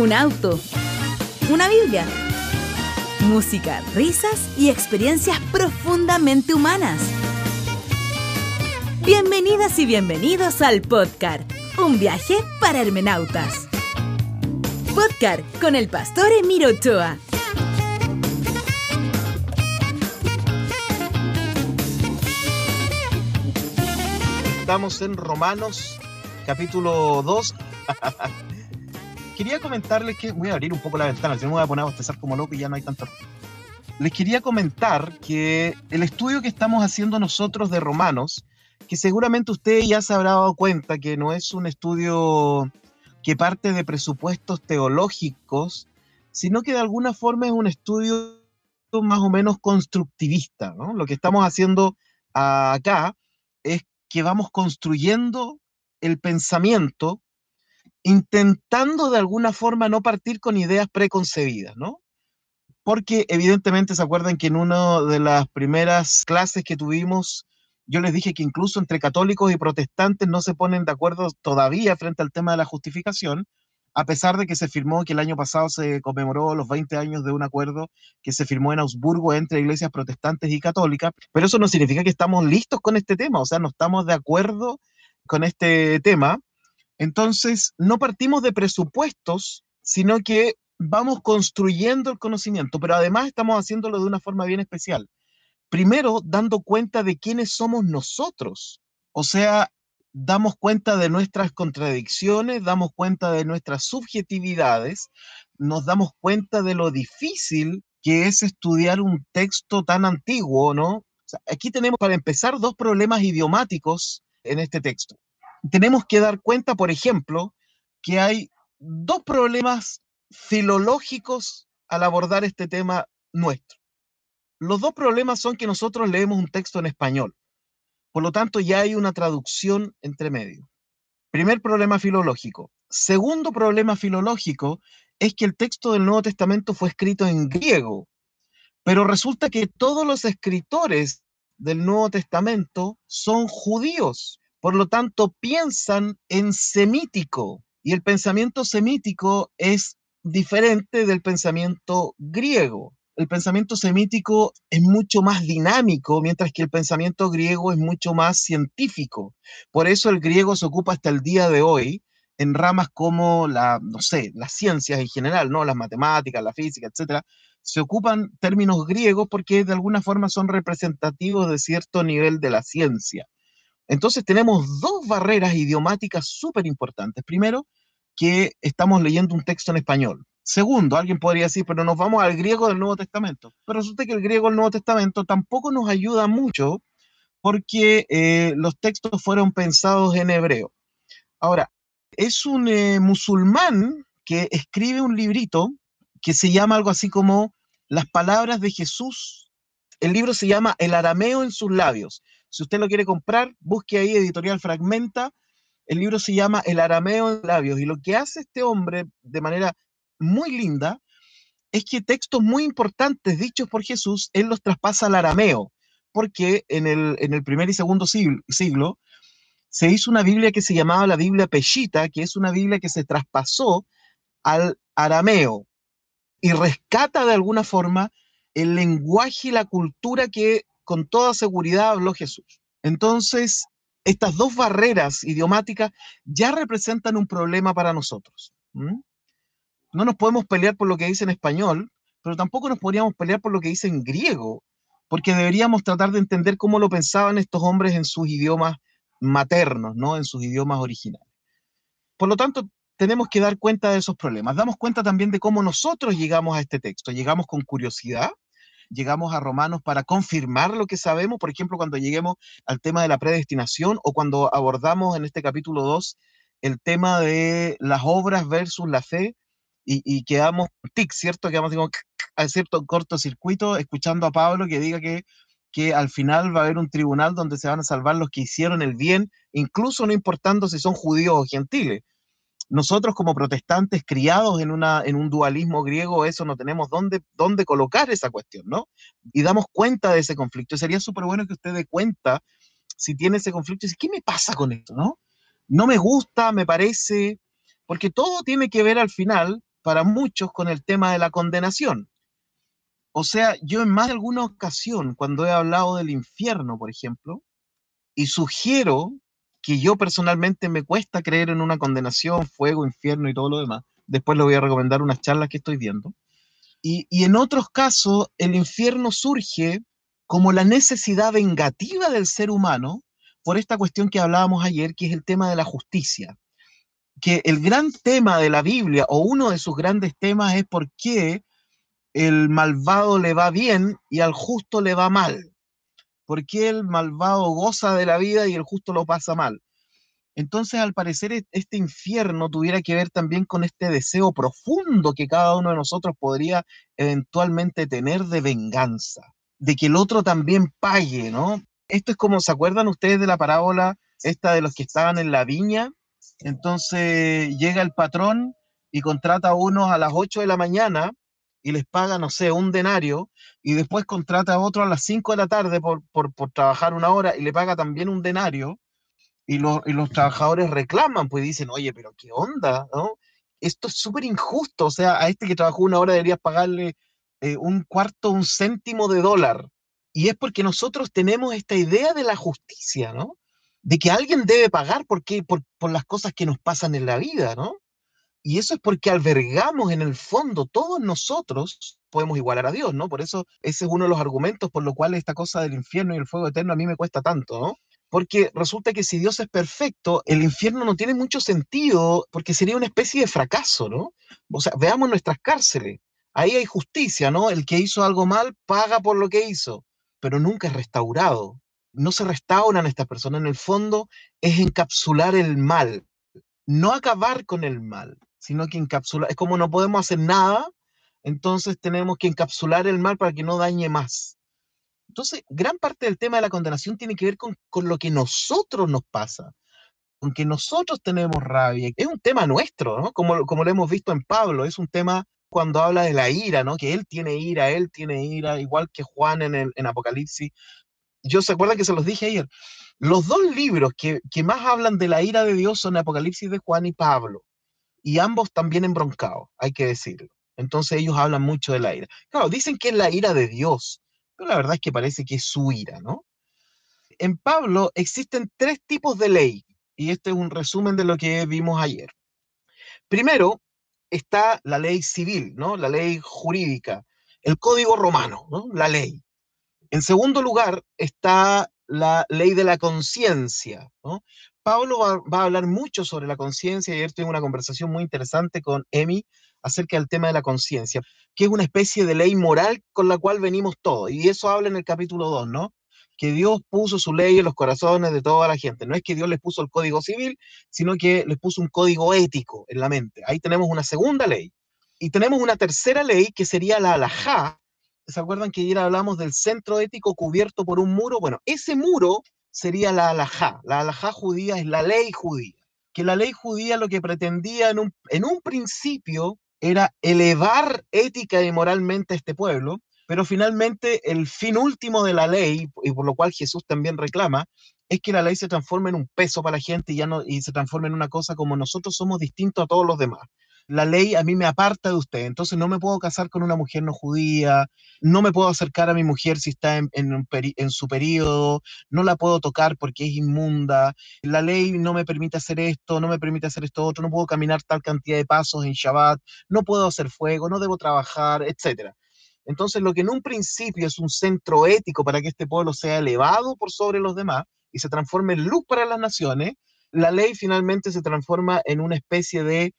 un auto, una Biblia, música, risas y experiencias profundamente humanas. Bienvenidas y bienvenidos al podcast, un viaje para hermenautas. Podcast con el pastor Emiro Ochoa. Estamos en Romanos capítulo 2. quería comentarles que. Voy a abrir un poco la ventana, si me voy a poner a bostezar como loco y ya no hay tanto. Les quería comentar que el estudio que estamos haciendo nosotros de Romanos, que seguramente usted ya se habrá dado cuenta que no es un estudio que parte de presupuestos teológicos, sino que de alguna forma es un estudio más o menos constructivista. ¿no? Lo que estamos haciendo acá es que vamos construyendo el pensamiento intentando de alguna forma no partir con ideas preconcebidas, ¿no? Porque evidentemente se acuerdan que en una de las primeras clases que tuvimos, yo les dije que incluso entre católicos y protestantes no se ponen de acuerdo todavía frente al tema de la justificación, a pesar de que se firmó que el año pasado se conmemoró los 20 años de un acuerdo que se firmó en Augsburgo entre iglesias protestantes y católicas, pero eso no significa que estamos listos con este tema, o sea, no estamos de acuerdo con este tema. Entonces, no partimos de presupuestos, sino que vamos construyendo el conocimiento, pero además estamos haciéndolo de una forma bien especial. Primero, dando cuenta de quiénes somos nosotros. O sea, damos cuenta de nuestras contradicciones, damos cuenta de nuestras subjetividades, nos damos cuenta de lo difícil que es estudiar un texto tan antiguo, ¿no? aquí tenemos para empezar dos problemas idiomáticos en este texto. Tenemos que dar cuenta, por ejemplo, que hay dos problemas filológicos al abordar este tema nuestro. Los dos problemas son que nosotros leemos un texto en español por lo tanto, ya hay una traducción entre medio. Primer problema filológico. Segundo problema filológico es que el texto del Nuevo Testamento fue escrito en griego, pero resulta que todos los escritores del Nuevo Testamento son judíos, por lo tanto piensan en semítico, y el pensamiento semítico es diferente del pensamiento griego el pensamiento semítico es mucho más dinámico, mientras que el pensamiento griego es mucho más científico. Por eso el griego se ocupa hasta el día de hoy en ramas como la, no sé, las ciencias en general, ¿no? Las matemáticas, la física, etcétera, se ocupan términos griegos porque de alguna forma son representativos de cierto nivel de la ciencia. Entonces tenemos dos barreras idiomáticas súper importantes. Primero, que estamos leyendo un texto en español. Segundo, alguien podría decir, pero nos vamos al griego del Nuevo Testamento. Pero resulta que el griego del Nuevo Testamento tampoco nos ayuda mucho porque eh, los textos fueron pensados en hebreo. Ahora, es un eh, musulmán que escribe un librito que se llama algo así como Las palabras de Jesús. El libro se llama El arameo en sus labios. Si usted lo quiere comprar, busque ahí Editorial Fragmenta. El libro se llama El arameo en labios. Y lo que hace este hombre de manera muy linda es que textos muy importantes dichos por Jesús, él los traspasa al arameo, porque en el, en el primer y segundo siglo, se hizo una Biblia que se llamaba la Biblia Peshita, que es una Biblia que se traspasó al arameo y rescata de alguna forma el lenguaje y la cultura que con toda seguridad habló Jesús. Entonces, estas dos barreras idiomáticas ya representan un problema para nosotros no nos podemos pelear por lo que dice en español, pero tampoco nos podríamos pelear por lo que dice en griego, porque deberíamos tratar de entender cómo lo pensaban estos hombres en sus idiomas maternos, ¿no? En sus idiomas originales. Por lo tanto, tenemos que dar cuenta de esos problemas. Damos cuenta también de cómo nosotros llegamos a este texto. Llegamos con curiosidad, llegamos a Romanos para confirmar lo que sabemos, por ejemplo, cuando lleguemos al tema de la predestinación o cuando abordamos en este capítulo 2 el tema de las obras versus la fe, y, quedamos tic, ¿cierto? Quedamos a cierto cortocircuito escuchando a Pablo que diga que, que al final va a haber un tribunal donde se van a salvar los que hicieron el bien, incluso no importando si son judíos o gentiles. Nosotros como protestantes criados en, una, en un dualismo griego, eso no tenemos dónde, dónde colocar esa cuestión, ¿no? Y damos cuenta de ese conflicto. Sería súper bueno que usted dé cuenta si tiene ese conflicto y dice, ¿qué me pasa con esto, no? No me gusta, me parece, porque todo tiene que ver al final para muchos con el tema de la condenación. O sea, yo en más de alguna ocasión, cuando he hablado del infierno, por ejemplo, y sugiero que yo personalmente me cuesta creer en una condenación, fuego, infierno y todo lo demás, después le voy a recomendar unas charlas que estoy viendo. Y, y en otros casos, el infierno surge como la necesidad vengativa del ser humano por esta cuestión que hablábamos ayer, que es el tema de la justicia. Que el gran tema de la Biblia, o uno de sus grandes temas, es por qué el malvado le va bien y al justo le va mal. ¿Por qué el malvado goza de la vida y el justo lo pasa mal? Entonces, al parecer, este infierno tuviera que ver también con este deseo profundo que cada uno de nosotros podría eventualmente tener de venganza, de que el otro también pague, ¿no? Esto es como, ¿se acuerdan ustedes de la parábola esta de los que estaban en la viña? Entonces llega el patrón y contrata a unos a las 8 de la mañana y les paga, no sé, un denario, y después contrata a otro a las 5 de la tarde por, por, por, trabajar una hora y le paga también un denario, y, lo, y los trabajadores reclaman, pues dicen, oye, pero qué onda, ¿no? Esto es súper injusto, o sea, a este que trabajó una hora deberías pagarle eh, un cuarto, un céntimo de dólar, y es porque nosotros tenemos esta idea de la justicia, ¿no? De que alguien debe pagar por, por, por las cosas que nos pasan en la vida, ¿no? Y eso es porque albergamos en el fondo, todos nosotros podemos igualar a Dios, ¿no? Por eso ese es uno de los argumentos por lo cual esta cosa del infierno y el fuego eterno a mí me cuesta tanto, ¿no? Porque resulta que si Dios es perfecto, el infierno no tiene mucho sentido porque sería una especie de fracaso, ¿no? O sea, veamos nuestras cárceles. Ahí hay justicia, ¿no? El que hizo algo mal paga por lo que hizo pero nunca es restaurado. No se restauran estas personas. En el fondo es encapsular el mal, no acabar con el mal, sino que encapsular. Es como no podemos hacer nada, entonces tenemos que encapsular el mal para que no dañe más. Entonces, gran parte del tema de la condenación tiene que ver con, con lo que nosotros nos pasa, con que nosotros tenemos rabia. Es un tema nuestro, ¿no? Como, como lo hemos visto en Pablo, es un tema cuando habla de la ira, ¿no? Que él tiene ira, él tiene ira, igual que Juan en, el, en Apocalipsis. Yo se acuerdan que se los dije ayer. Los dos libros que, que más hablan de la ira de Dios son Apocalipsis de Juan y Pablo. Y ambos también embroncados, hay que decirlo. Entonces ellos hablan mucho de la ira. Claro, dicen que es la ira de Dios, pero la verdad es que parece que es su ira, ¿no? En Pablo existen tres tipos de ley, y este es un resumen de lo que vimos ayer. Primero, está la ley civil, ¿no? La ley jurídica, el código romano, ¿no? La ley. En segundo lugar está la ley de la conciencia, ¿no? Pablo va, a hablar mucho sobre la conciencia. Ayer tuve una conversación muy interesante con Emi acerca del tema de la conciencia, que es una especie de ley moral con la cual venimos todos. Y eso habla en el capítulo 2, ¿no? que Dios puso su ley en los corazones de toda la gente. No es que Dios les puso el código civil, sino que les puso un código ético en la mente. Ahí tenemos una segunda ley. Y tenemos una tercera ley que sería la alajá. ¿Se acuerdan que ayer hablamos del centro ético cubierto por un muro? Bueno, ese muro sería la alajá. La alajá judía es la ley judía. Que la ley judía lo que pretendía en un, en un principio era elevar ética y moralmente a este pueblo, pero finalmente el fin último de la ley, y por lo cual Jesús también reclama, es que la ley se transforme en un peso para la gente y, ya no, y se transforme en una cosa como nosotros somos distintos a todos los demás. La ley a mí me aparta de usted, entonces no me puedo casar con una mujer no judía, no me puedo acercar a mi mujer si está en, en, su periodo, no la puedo tocar porque es inmunda, la ley no me permite hacer esto, no me permite hacer esto otro, no puedo caminar tal cantidad de pasos en Shabbat, no puedo hacer fuego, no debo trabajar, etcétera. Entonces, lo que en un principio es un centro ético para que este pueblo sea elevado por sobre los demás y se transforme en luz para las naciones, la ley finalmente se transforma en una especie de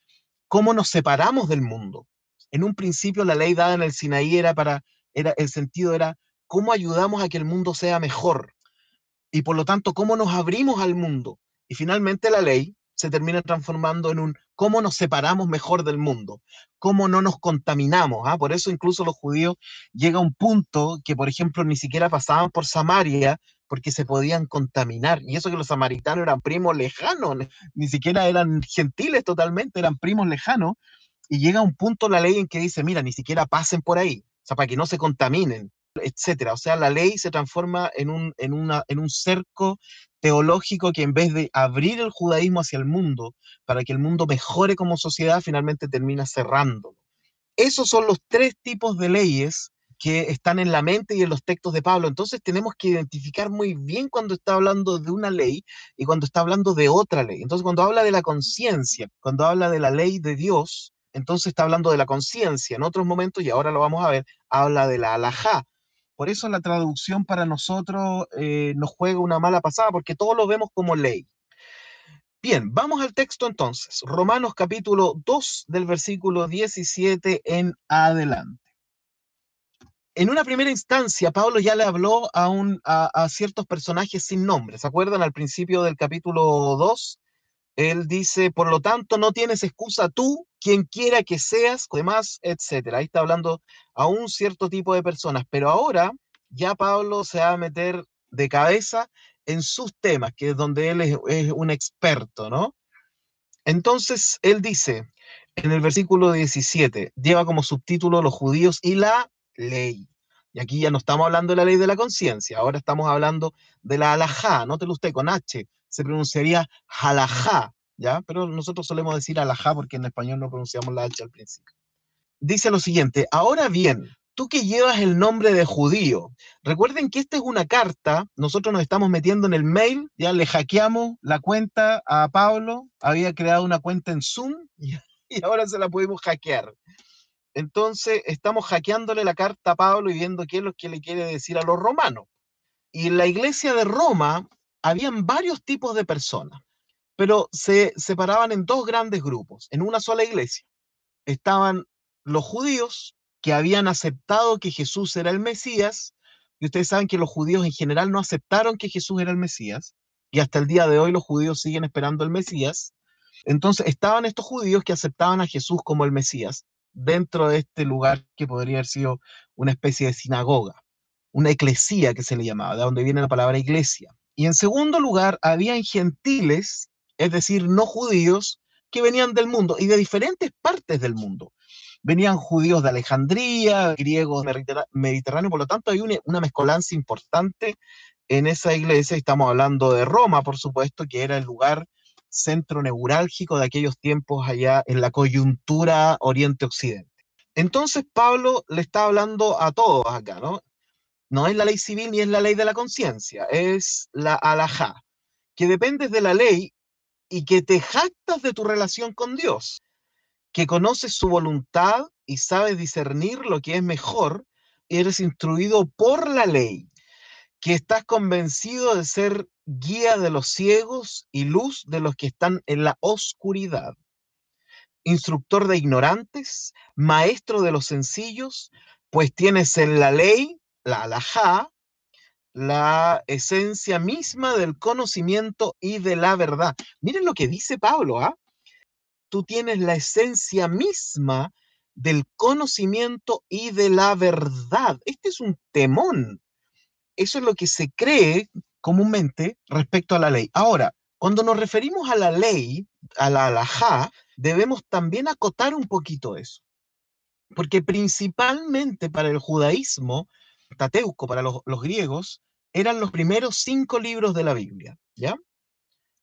cómo nos separamos del mundo. En un principio, la ley dada en el Sinaí era para, era, el sentido era cómo ayudamos a que el mundo sea mejor y por lo tanto, cómo nos abrimos al mundo. Y finalmente la ley se termina transformando en un cómo nos separamos mejor del mundo, cómo no nos contaminamos. ¿ah? Por eso incluso los judíos llega a un punto que, por ejemplo, ni siquiera pasaban por Samaria porque se podían contaminar. Y eso que los samaritanos eran primos lejanos, ni siquiera eran gentiles totalmente, eran primos lejanos. Y llega un punto la ley en que dice, mira, ni siquiera pasen por ahí, o sea, para que no se contaminen, etcétera. O sea, la ley se transforma en un, en una, en un cerco teológico que en vez de abrir el judaísmo hacia el mundo para que el mundo mejore como sociedad, finalmente termina cerrándolo. Esos son los tres tipos de leyes que están en la mente y en los textos de Pablo. Entonces tenemos que identificar muy bien cuando está hablando de una ley y cuando está hablando de otra ley. Entonces cuando habla de la conciencia, cuando habla de la ley de Dios, entonces está hablando de la conciencia. En otros momentos, y ahora lo vamos a ver, habla de la alajá. Por eso la traducción para nosotros eh, nos juega una mala pasada, porque todos lo vemos como ley. Bien, vamos al texto entonces. Romanos capítulo 2 del versículo 17 en adelante. En una primera instancia, Pablo ya le habló a, a ciertos personajes sin nombre. ¿Se acuerdan al principio del capítulo 2? Él dice, por lo tanto, no tienes excusa tú, quien quiera que seas, demás, etcétera. Ahí está hablando a un cierto tipo de personas, pero ahora ya Pablo se va a meter de cabeza en sus temas, que es donde él es, un experto, ¿no? Entonces, él dice en el versículo 17, lleva como subtítulo los judíos y la ley. Y aquí ya no estamos hablando de la ley de la conciencia, ahora estamos hablando de la alajá, nótelo usted con H, se pronunciaría halajá, ¿ya? Pero nosotros solemos decir alajá porque en español no pronunciamos la H al principio. Dice lo siguiente, ahora bien, tú que llevas el nombre de judío, recuerden que esta es una carta, nosotros nos estamos metiendo en el mail, ya le hackeamos la cuenta a Pablo, había creado una cuenta en Zoom y, ahora se la pudimos hackear. Entonces estamos hackeándole la carta a Pablo y viendo qué es lo que le quiere decir a los romanos. Y la iglesia de Roma habían varios tipos de personas, pero se separaban en dos grandes grupos, en una sola iglesia. Estaban los judíos que habían aceptado que Jesús era el Mesías, y ustedes saben que los judíos en general no aceptaron que Jesús era el Mesías, y hasta el día de hoy los judíos siguen esperando el Mesías. Entonces estaban estos judíos que aceptaban a Jesús como el Mesías dentro de este lugar que podría haber sido una especie de sinagoga, una eclesía que se le llamaba, de donde viene la palabra iglesia. Y en segundo lugar, habían gentiles, es decir, no judíos, que venían del mundo y de diferentes partes del mundo. Venían judíos de Alejandría, griegos mediterráneos, por lo tanto hay una, una mezcolanza importante en esa iglesia. Estamos hablando de Roma, por supuesto, que era el lugar centro neurálgico de aquellos tiempos allá en la coyuntura oriente-occidente. Entonces Pablo le está hablando a todos acá, ¿no? No es la ley civil ni es la ley de la conciencia, es la alajá, que dependes de la ley y que te jactas de tu relación con Dios, que conoces su voluntad y sabes discernir lo que es mejor, eres instruido por la ley, que estás convencido de ser guía de los ciegos y luz de los que están en la oscuridad, instructor de ignorantes, maestro de los sencillos, pues tienes en la ley la alajá, la esencia misma del conocimiento y de la verdad. Miren lo que dice Pablo, ¿ah? Tú tienes la esencia misma del conocimiento y de la verdad. Este es un temón. Eso es lo que se cree comúnmente respecto a la ley. Ahora, cuando nos referimos a la ley, a la alajá, debemos también acotar un poquito eso. Porque principalmente para el judaísmo, Tateuco para los, griegos, eran los primeros cinco libros de la Biblia, ¿ya?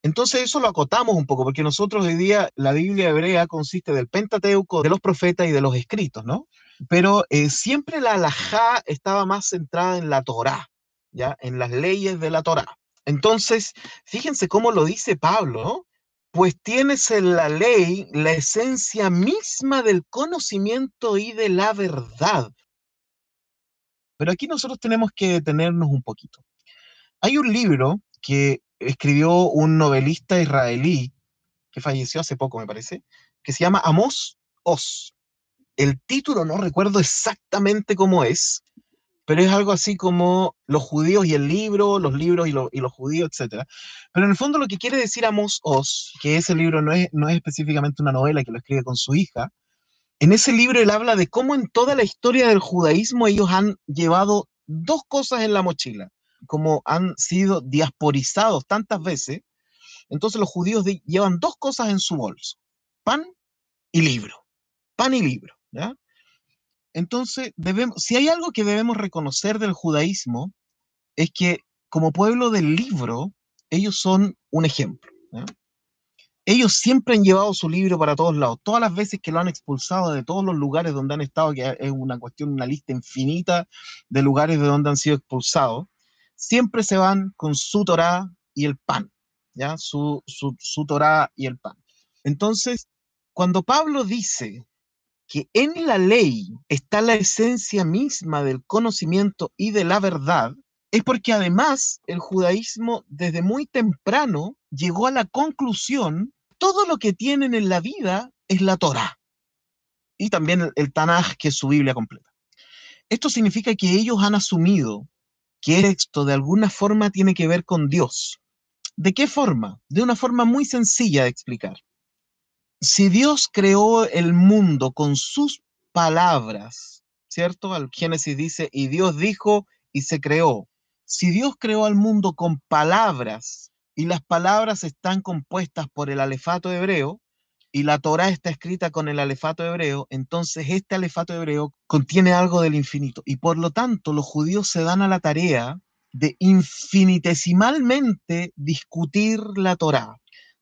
Entonces eso lo acotamos un poco, porque nosotros hoy día la Biblia hebrea consiste del Pentateuco, de los profetas y de los escritos, ¿no? Pero eh, siempre la alajá estaba más centrada en la Torá, ¿ya? En las leyes de la Torá. Entonces, fíjense cómo lo dice Pablo. Pues tienes en la ley la esencia misma del conocimiento y de la verdad. Pero aquí nosotros tenemos que detenernos un poquito. Hay un libro que escribió un novelista israelí que falleció hace poco, me parece, que se llama Amos Oz. El título no recuerdo exactamente cómo es, pero es algo así como los judíos y el libro, los libros y, lo, y los judíos, etc. Pero en el fondo lo que quiere decir Amos Oz, que ese libro no es, no es específicamente una novela que lo escribe con su hija, en ese libro él habla de cómo en toda la historia del judaísmo ellos han llevado dos cosas en la mochila, como han sido diasporizados tantas veces, entonces los judíos llevan dos cosas en su bolso, pan y libro, pan y libro. Entonces, si hay algo que debemos reconocer del judaísmo, es que como pueblo del libro, ellos son un ejemplo. Ellos siempre han llevado su libro para todos lados. Todas las veces que lo han expulsado de todos los lugares donde han estado, que es una cuestión, una lista infinita de lugares de donde han sido expulsados, siempre se van con su Torah y el pan, ¿ya? Su, su, su Torah y el pan. Entonces, cuando Pablo dice que en la ley está la esencia misma del conocimiento y de la verdad, es porque además el judaísmo desde muy temprano llegó a la conclusión, todo lo que tienen en la vida es la Torah y también el, Tanaj, que es su Biblia completa. Esto significa que ellos han asumido que esto de alguna forma tiene que ver con Dios. ¿De qué forma? De una forma muy sencilla de explicar si Dios creó el mundo con sus palabras, ¿cierto? Al Génesis dice, y Dios dijo y se creó. Si Dios creó al mundo con palabras y las palabras están compuestas por el alefato hebreo y la Torah está escrita con el alefato hebreo, entonces este alefato hebreo contiene algo del infinito y por lo tanto los judíos se dan a la tarea de infinitesimalmente discutir la Torah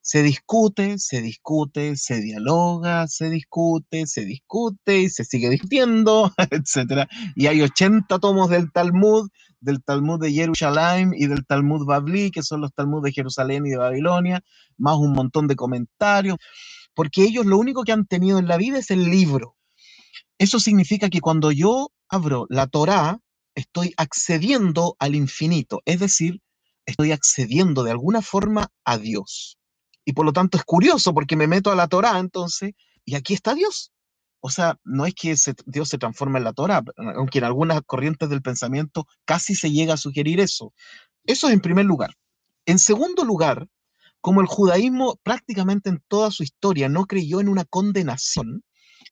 se discute, se discute, se dialoga, se discute, se discute y se sigue discutiendo, etc. Y hay 80 tomos del Talmud, del Talmud de Jerusalén y del Talmud Babli, que son los Talmud de Jerusalén y de Babilonia, más un montón de comentarios, porque ellos lo único que han tenido en la vida es el libro. Eso significa que cuando yo abro la Torá, estoy accediendo al infinito, es decir, estoy accediendo de alguna forma a Dios. Y por lo tanto es curioso porque me meto a la Torah entonces, y aquí está Dios. O sea, no es que Dios se transforme en la Torah, aunque en algunas corrientes del pensamiento casi se llega a sugerir eso. Eso es en primer lugar. En segundo lugar, como el judaísmo prácticamente en toda su historia no creyó en una condenación,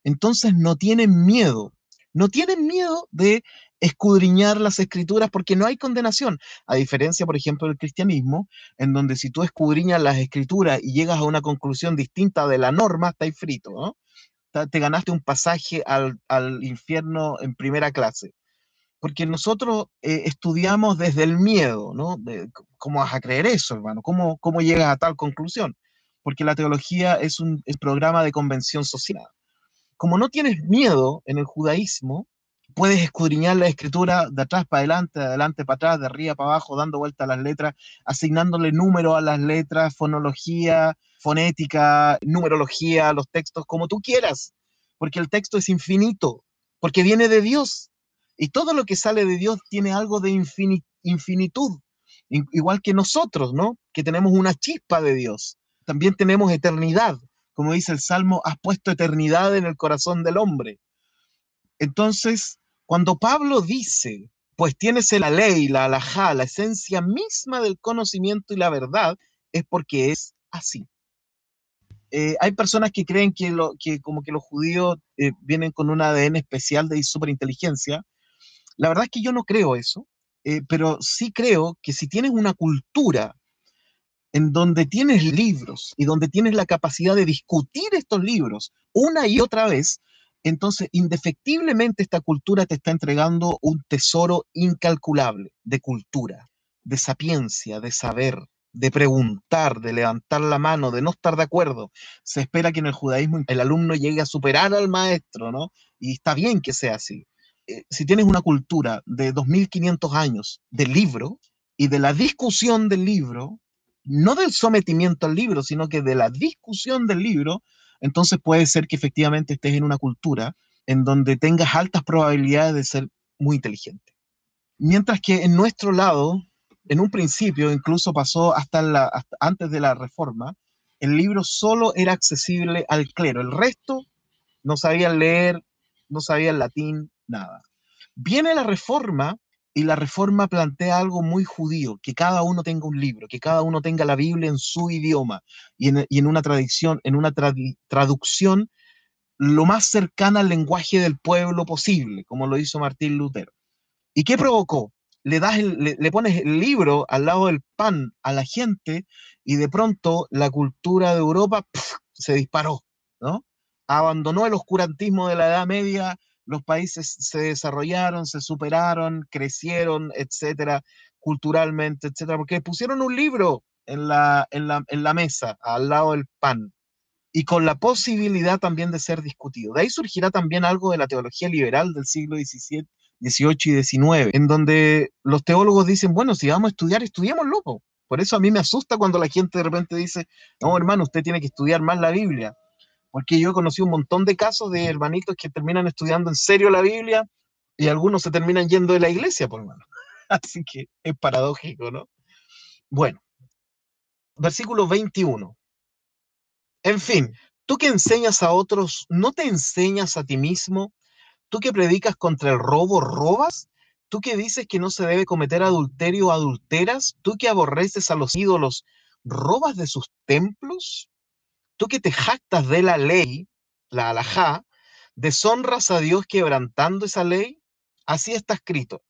entonces no tienen miedo, no tienen miedo de escudriñar las escrituras porque no hay condenación, a diferencia, por ejemplo, del cristianismo, en donde si tú escudriñas las escrituras y llegas a una conclusión distinta de la norma, estáis frito, ¿no? Te ganaste un pasaje al, infierno en primera clase. Porque nosotros eh, estudiamos desde el miedo, ¿no? ¿Cómo vas a creer eso, hermano? ¿Cómo, ¿Cómo llegas a tal conclusión? Porque la teología es un programa de convención social. Como no tienes miedo en el judaísmo, puedes escudriñar la escritura de atrás para adelante, de adelante para atrás, de arriba para abajo, dando vuelta a las letras, asignándole número a las letras, fonología, fonética, numerología, los textos, como tú quieras, porque el texto es infinito, porque viene de Dios. Y todo lo que sale de Dios tiene algo de infinitud, igual que nosotros, ¿no? Que tenemos una chispa de Dios. También tenemos eternidad. Como dice el Salmo, has puesto eternidad en el corazón del hombre. Entonces, cuando Pablo dice, pues tienes la ley, la alajá, la esencia misma del conocimiento y la verdad, es porque es así. Eh, hay personas que creen que, como que los judíos eh, vienen con un ADN especial de superinteligencia. La verdad es que yo no creo eso, eh, pero sí creo que si tienes una cultura en donde tienes libros y donde tienes la capacidad de discutir estos libros una y otra vez, entonces, indefectiblemente esta cultura te está entregando un tesoro incalculable de cultura, de sapiencia, de saber, de preguntar, de levantar la mano, de no estar de acuerdo. Se espera que en el judaísmo el alumno llegue a superar al maestro, ¿no? Y está bien que sea así. Eh, si tienes una cultura de 2500 años de libro y de la discusión del libro, no del sometimiento al libro, sino que de la discusión del libro, entonces puede ser que efectivamente estés en una cultura en donde tengas altas probabilidades de ser muy inteligente. Mientras que en nuestro lado, en un principio, incluso pasó hasta, antes de la reforma, el libro solo era accesible al clero. El resto no sabían leer, no sabían latín, nada. Viene la reforma y la reforma plantea algo muy judío, que cada uno tenga un libro, que cada uno tenga la Biblia en su idioma y en, una tradición, en una traducción lo más cercana al lenguaje del pueblo posible, como lo hizo Martín Lutero. ¿Y qué provocó? Le, das le, pones el libro al lado del pan a la gente y de pronto la cultura de Europa se disparó, ¿no? Abandonó el oscurantismo de la Edad Media los países se desarrollaron, se superaron, crecieron, etcétera, culturalmente, etcétera, porque pusieron un libro en la, en la, en la mesa, al lado del pan, y con la posibilidad también de ser discutido. De ahí surgirá también algo de la teología liberal del siglo XVII, XVIII y XIX, en donde los teólogos dicen, bueno, si vamos a estudiar, estudiémoslo. loco. Por eso a mí me asusta cuando la gente de repente dice, no, hermano, usted tiene que estudiar más la Biblia. Porque yo he conocido un montón de casos de hermanitos que terminan estudiando en serio la Biblia y algunos se terminan yendo de la iglesia, por hermano. Así que es paradójico, ¿no? Bueno, versículo 21. En fin, tú que enseñas a otros, ¿no te enseñas a ti mismo? ¿Tú que predicas contra el robo, robas? ¿Tú que dices que no se debe cometer adulterio adulteras? ¿Tú que aborreces a los ídolos, robas de sus templos? ¿Tú que te jactas de la ley, la alajá, deshonras a Dios quebrantando esa ley? Así está escrito.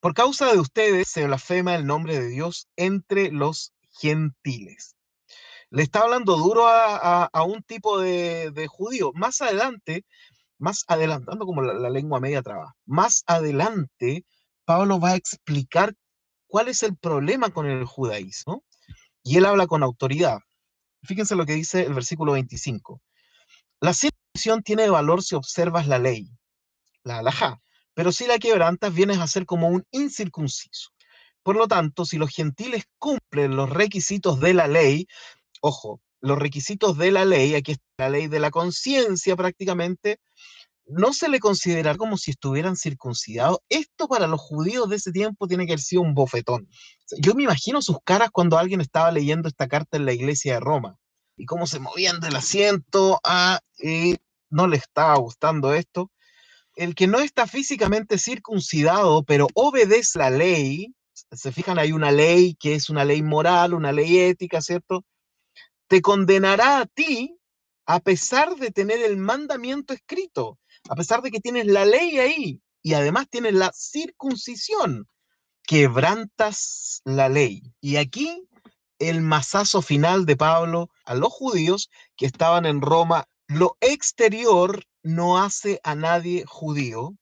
Por causa de ustedes se blasfema el nombre de Dios entre los gentiles. Le está hablando duro a, un tipo de, judío. Más adelante, más adelantando como la, lengua media traba, más adelante Pablo va a explicar cuál es el problema con el judaísmo y él habla con autoridad. Fíjense lo que dice el versículo 25. La circuncisión tiene valor si observas la ley, la alajá, pero si la quebrantas vienes a ser como un incircunciso. Por lo tanto, si los gentiles cumplen los requisitos de la ley, ojo, los requisitos de la ley, aquí está la ley de la conciencia prácticamente, no se le considera como si estuvieran circuncidados. Esto para los judíos de ese tiempo tiene que haber sido un bofetón. Yo me imagino sus caras cuando alguien estaba leyendo esta carta en la iglesia de Roma y cómo se movían del asiento a, y no le estaba gustando esto el que no está físicamente circuncidado, pero obedece la ley, se fijan, hay una ley que es una ley moral, una ley ética, ¿cierto? Te condenará a ti a pesar de tener el mandamiento escrito, a pesar de que tienes la ley ahí y además tienes la circuncisión, quebrantas la ley. Y aquí el masazo final de Pablo a los judíos que estaban en Roma, lo exterior no hace a nadie judío,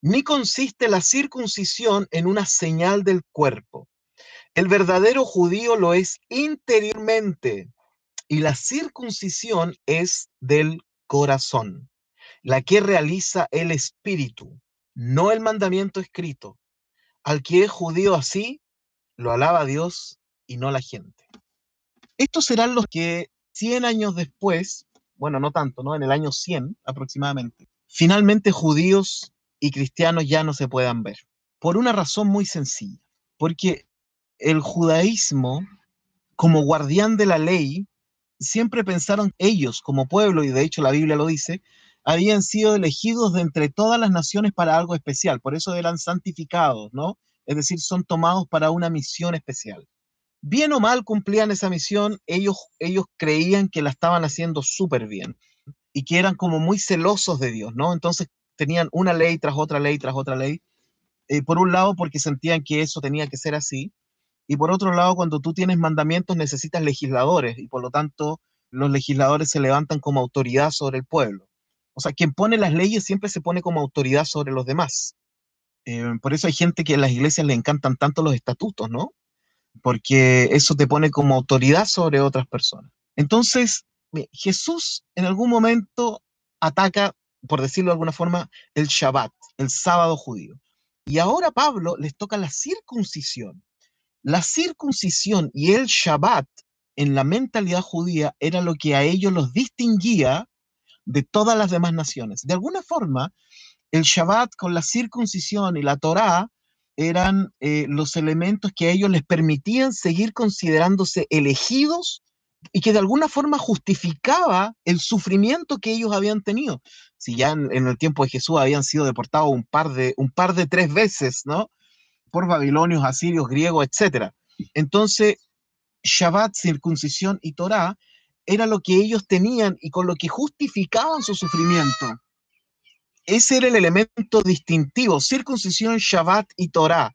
ni consiste la circuncisión en una señal del cuerpo. El verdadero judío lo es interiormente y la circuncisión es del corazón, la que realiza el espíritu, no el mandamiento escrito. Al que es judío así, lo alaba Dios y no la gente. Estos serán los que 100 años después bueno, no tanto, ¿no? En el año 100 aproximadamente, finalmente judíos y cristianos ya no se puedan ver. Por una razón muy sencilla, porque el judaísmo, como guardián de la ley, siempre pensaron ellos como pueblo, y de hecho la Biblia lo dice, habían sido elegidos de entre todas las naciones para algo especial, por eso eran santificados, ¿no? Es decir, son tomados para una misión especial bien o mal cumplían esa misión, ellos, ellos creían que la estaban haciendo súper bien y que eran como muy celosos de Dios, ¿no? Entonces tenían una ley tras otra ley tras otra ley. Eh, por un lado, porque sentían que eso tenía que ser así, y por otro lado, cuando tú tienes mandamientos necesitas legisladores, y por lo tanto los legisladores se levantan como autoridad sobre el pueblo. O sea, quien pone las leyes siempre se pone como autoridad sobre los demás. Eh, por eso hay gente que en las iglesias le encantan tanto los estatutos, ¿no? porque eso te pone como autoridad sobre otras personas. Entonces, Jesús en algún momento ataca, por decirlo de alguna forma, el Shabbat, el sábado judío. Y ahora Pablo les toca la circuncisión. La circuncisión y el Shabbat en la mentalidad judía era lo que a ellos los distinguía de todas las demás naciones. De alguna forma, el Shabbat con la circuncisión y la Torá eran eh, los elementos que a ellos les permitían seguir considerándose elegidos y que de alguna forma justificaba el sufrimiento que ellos habían tenido. Si ya en, el tiempo de Jesús habían sido deportados un par de, un par de tres veces, ¿no? Por babilonios, asirios, griegos, etc. Entonces, Shabbat, circuncisión y Torah era lo que ellos tenían y con lo que justificaban su sufrimiento. Ese era el elemento distintivo, circuncisión, Shabbat y Torah.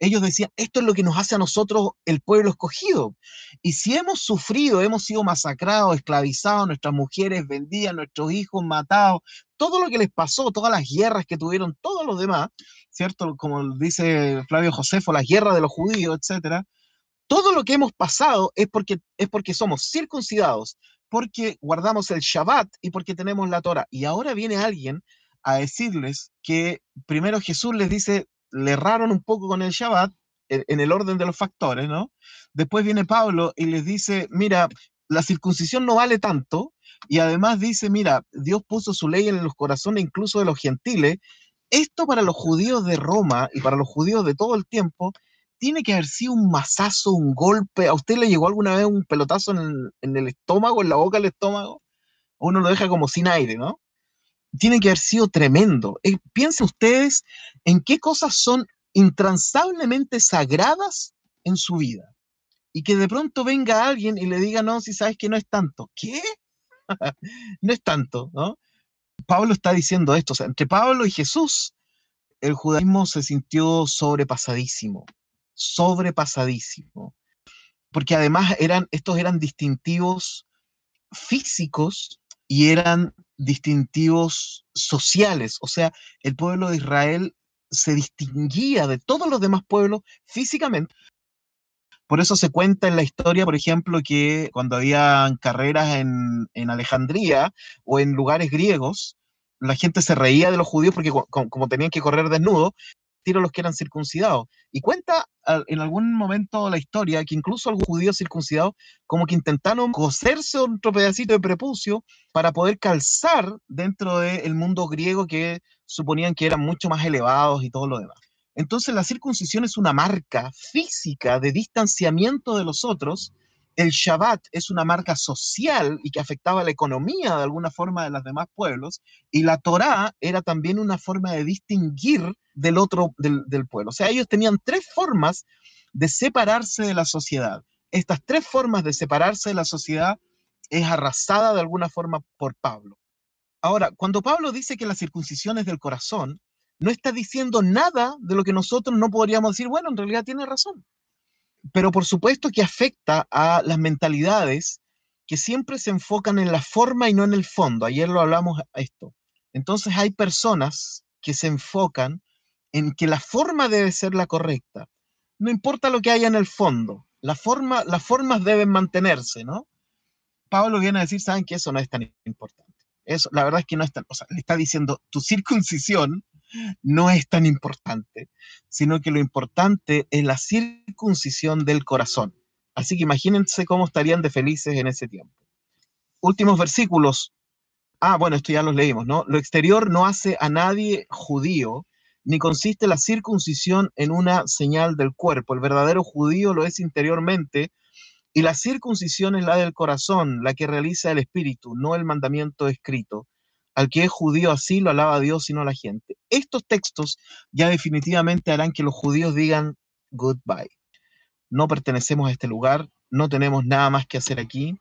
Ellos decían, esto es lo que nos hace a nosotros el pueblo escogido. Y si hemos sufrido, hemos sido masacrados, esclavizados, nuestras mujeres vendidas, nuestros hijos matados, todo lo que les pasó, todas las guerras que tuvieron todos los demás, ¿cierto? Como dice Flavio Josefo, las guerras de los judíos, etcétera. Todo lo que hemos pasado es porque, es porque somos circuncidados, porque guardamos el Shabbat y porque tenemos la Torah. Y ahora viene alguien a decirles que primero Jesús les dice, le erraron un poco con el Shabbat en el orden de los factores, ¿no? Después viene Pablo y les dice, mira, la circuncisión no vale tanto, y además dice, mira, Dios puso su ley en los corazones incluso de los gentiles. Esto para los judíos de Roma y para los judíos de todo el tiempo tiene que haber sido un mazazo, un golpe. ¿A usted le llegó alguna vez un pelotazo en el, estómago, en la boca del estómago? Uno lo deja como sin aire, ¿no? Tiene que haber sido tremendo. Eh, piensen ustedes en qué cosas son intransablemente sagradas en su vida. Y que de pronto venga alguien y le diga, no, si sabes que no es tanto. ¿Qué? no es tanto, ¿no? Pablo está diciendo esto, o sea, entre Pablo y Jesús, el judaísmo se sintió sobrepasadísimo, sobrepasadísimo, porque además eran, estos eran distintivos físicos y eran distintivos sociales, o sea, el pueblo de Israel se distinguía de todos los demás pueblos físicamente por eso se cuenta en la historia, por ejemplo, que cuando había carreras en, Alejandría o en lugares griegos, la gente se reía de los judíos porque como, tenían que correr desnudos, tiro los que eran circuncidados. Y cuenta en algún momento la historia que incluso algunos judíos circuncidados como que intentaron coserse otro pedacito de prepucio para poder calzar dentro del mundo griego que suponían que eran mucho más elevados y todo lo demás. Entonces la circuncisión es una marca física de distanciamiento de los otros. El Shabbat es una marca social y que afectaba la economía de alguna forma de los demás pueblos. Y la Torá era también una forma de distinguir del otro, del, pueblo. O sea, ellos tenían tres formas de separarse de la sociedad. Estas tres formas de separarse de la sociedad es arrasada de alguna forma por Pablo. Ahora, cuando Pablo dice que la circuncisión es del corazón, no está diciendo nada de lo que nosotros no podríamos decir, bueno, en realidad tiene razón. Pero por supuesto que afecta a las mentalidades que siempre se enfocan en la forma y no en el fondo. Ayer lo hablamos esto. Entonces hay personas que se enfocan en que la forma debe ser la correcta. No importa lo que haya en el fondo, la forma, las formas deben mantenerse, ¿no? Pablo viene a decir, saben que eso no es tan importante. Eso, la verdad es que no es tan, o sea, le está diciendo, tu circuncisión no es tan importante, sino que lo importante es la circuncisión del corazón. Así que imagínense cómo estarían de felices en ese tiempo. Últimos versículos. Ah, bueno, esto ya los leímos, ¿no? Lo exterior no hace a nadie judío, ni consiste la circuncisión en una señal del cuerpo. El verdadero judío lo es interiormente, y la circuncisión es la del corazón, la que realiza el espíritu, no el mandamiento escrito al que es judío así lo alaba Dios y no a la gente. Estos textos ya definitivamente harán que los judíos digan goodbye. No pertenecemos a este lugar, no tenemos nada más que hacer aquí,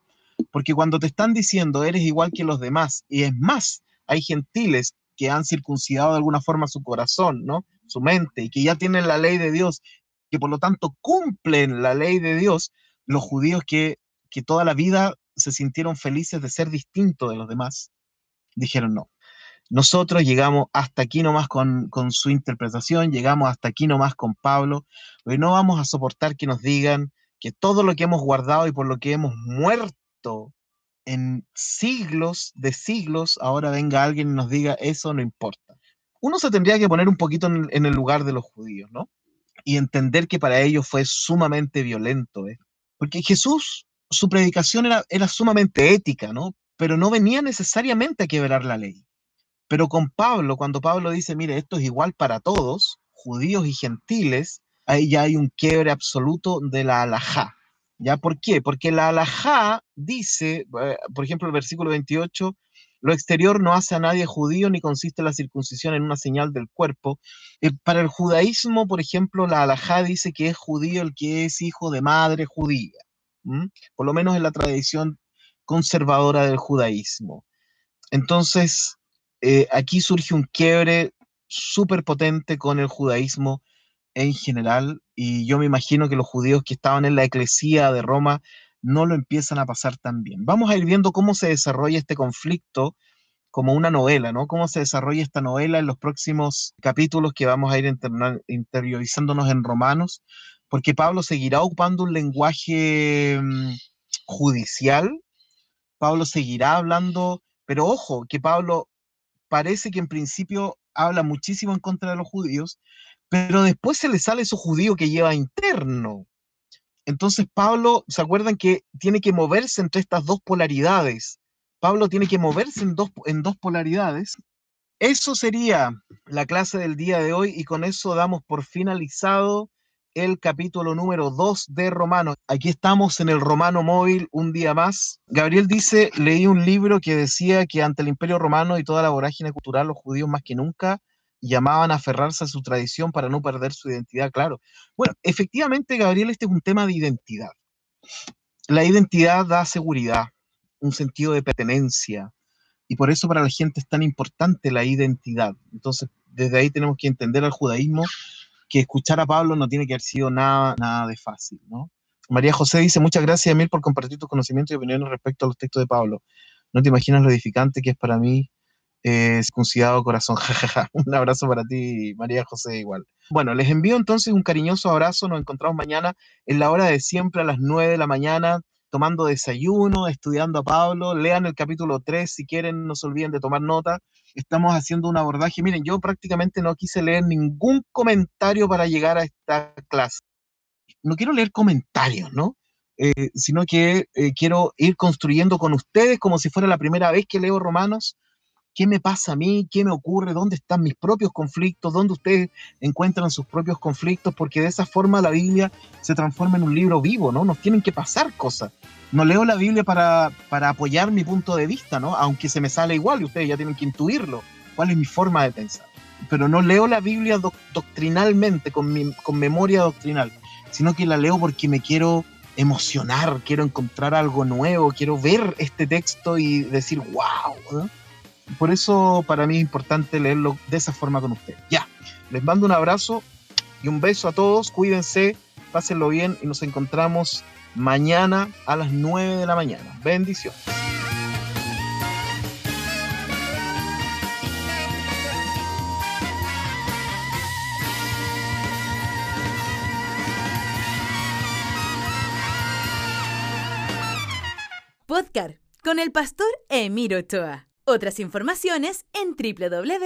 porque cuando te están diciendo eres igual que los demás, y es más, hay gentiles que han circuncidado de alguna forma su corazón, ¿no? Su mente, y que ya tienen la ley de Dios, que por lo tanto cumplen la ley de Dios, los judíos que, que toda la vida se sintieron felices de ser distintos de los demás, dijeron no. Nosotros llegamos hasta aquí nomás con, con su interpretación, llegamos hasta aquí nomás con Pablo, y no vamos a soportar que nos digan que todo lo que hemos guardado y por lo que hemos muerto en siglos de siglos, ahora venga alguien y nos diga eso no importa. Uno se tendría que poner un poquito en, el lugar de los judíos, ¿no? Y entender que para ellos fue sumamente violento, ¿eh? Porque Jesús, su predicación era, era sumamente ética, ¿no? Pero no venía necesariamente a quebrar la ley. Pero con Pablo, cuando Pablo dice, mire, esto es igual para todos, judíos y gentiles, ahí ya hay un quiebre absoluto de la alajá. ¿Ya por qué? Porque la alajá dice, eh, por ejemplo, el versículo 28, lo exterior no hace a nadie judío ni consiste la circuncisión en una señal del cuerpo. Eh, para el judaísmo, por ejemplo, la alajá dice que es judío el que es hijo de madre judía. Por lo menos en la tradición conservadora del judaísmo. Entonces, eh, aquí surge un quiebre súper potente con el judaísmo en general y yo me imagino que los judíos que estaban en la eclesía de Roma no lo empiezan a pasar tan bien. Vamos a ir viendo cómo se desarrolla este conflicto como una novela, ¿no? Cómo se desarrolla esta novela en los próximos capítulos que vamos a ir interiorizándonos en Romanos, porque Pablo seguirá ocupando un lenguaje mm, judicial, Pablo seguirá hablando, pero ojo, que Pablo parece que en principio habla muchísimo en contra de los judíos, pero después se le sale su judío que lleva interno. Entonces Pablo, ¿se acuerdan que tiene que moverse entre estas dos polaridades? Pablo tiene que moverse en dos, en dos polaridades. Eso sería la clase del día de hoy y con eso damos por finalizado el capítulo número 2 de Romano. Aquí estamos en el Romano Móvil un día más. Gabriel dice, leí un libro que decía que ante el imperio romano y toda la vorágine cultural, los judíos más que nunca llamaban a aferrarse a su tradición para no perder su identidad, claro. Bueno, efectivamente, Gabriel, este es un tema de identidad. La identidad da seguridad, un sentido de pertenencia, y por eso para la gente es tan importante la identidad. Entonces, desde ahí tenemos que entender al judaísmo que escuchar a Pablo no tiene que haber sido nada, nada de fácil, ¿no? María José dice, muchas gracias, Emil, por compartir tus conocimientos y opiniones respecto a los textos de Pablo. No te imaginas lo edificante que es para mí eh, circuncidado corazón. un abrazo para ti, María José, igual. Bueno, les envío entonces un cariñoso abrazo. Nos encontramos mañana en la hora de siempre a las 9 de la mañana, tomando desayuno, estudiando a Pablo. Lean el capítulo 3 si quieren, no se olviden de tomar nota. Estamos haciendo un abordaje. Miren, yo prácticamente no quise leer ningún comentario para llegar a esta clase. No quiero leer comentarios, ¿no? Eh, sino que eh, quiero ir construyendo con ustedes como si fuera la primera vez que leo Romanos qué me pasa a mí, qué me ocurre, dónde están mis propios conflictos, dónde ustedes encuentran sus propios conflictos, porque de esa forma la Biblia se transforma en un libro vivo, ¿no? Nos tienen que pasar cosas. No leo la Biblia para, para apoyar mi punto de vista, ¿no? Aunque se me sale igual y ustedes ya tienen que intuirlo, cuál es mi forma de pensar. Pero no leo la Biblia doctrinalmente, con, con memoria doctrinal, sino que la leo porque me quiero emocionar, quiero encontrar algo nuevo, quiero ver este texto y decir, wow. ¿no? Por eso para mí es importante leerlo de esa forma con ustedes. Ya, les mando un abrazo y un beso a todos, cuídense, pásenlo bien y nos encontramos mañana a las 9 de la mañana. Bendiciones. Podcast con el pastor Emiro Ochoa. Otras informaciones en www.nuag.org.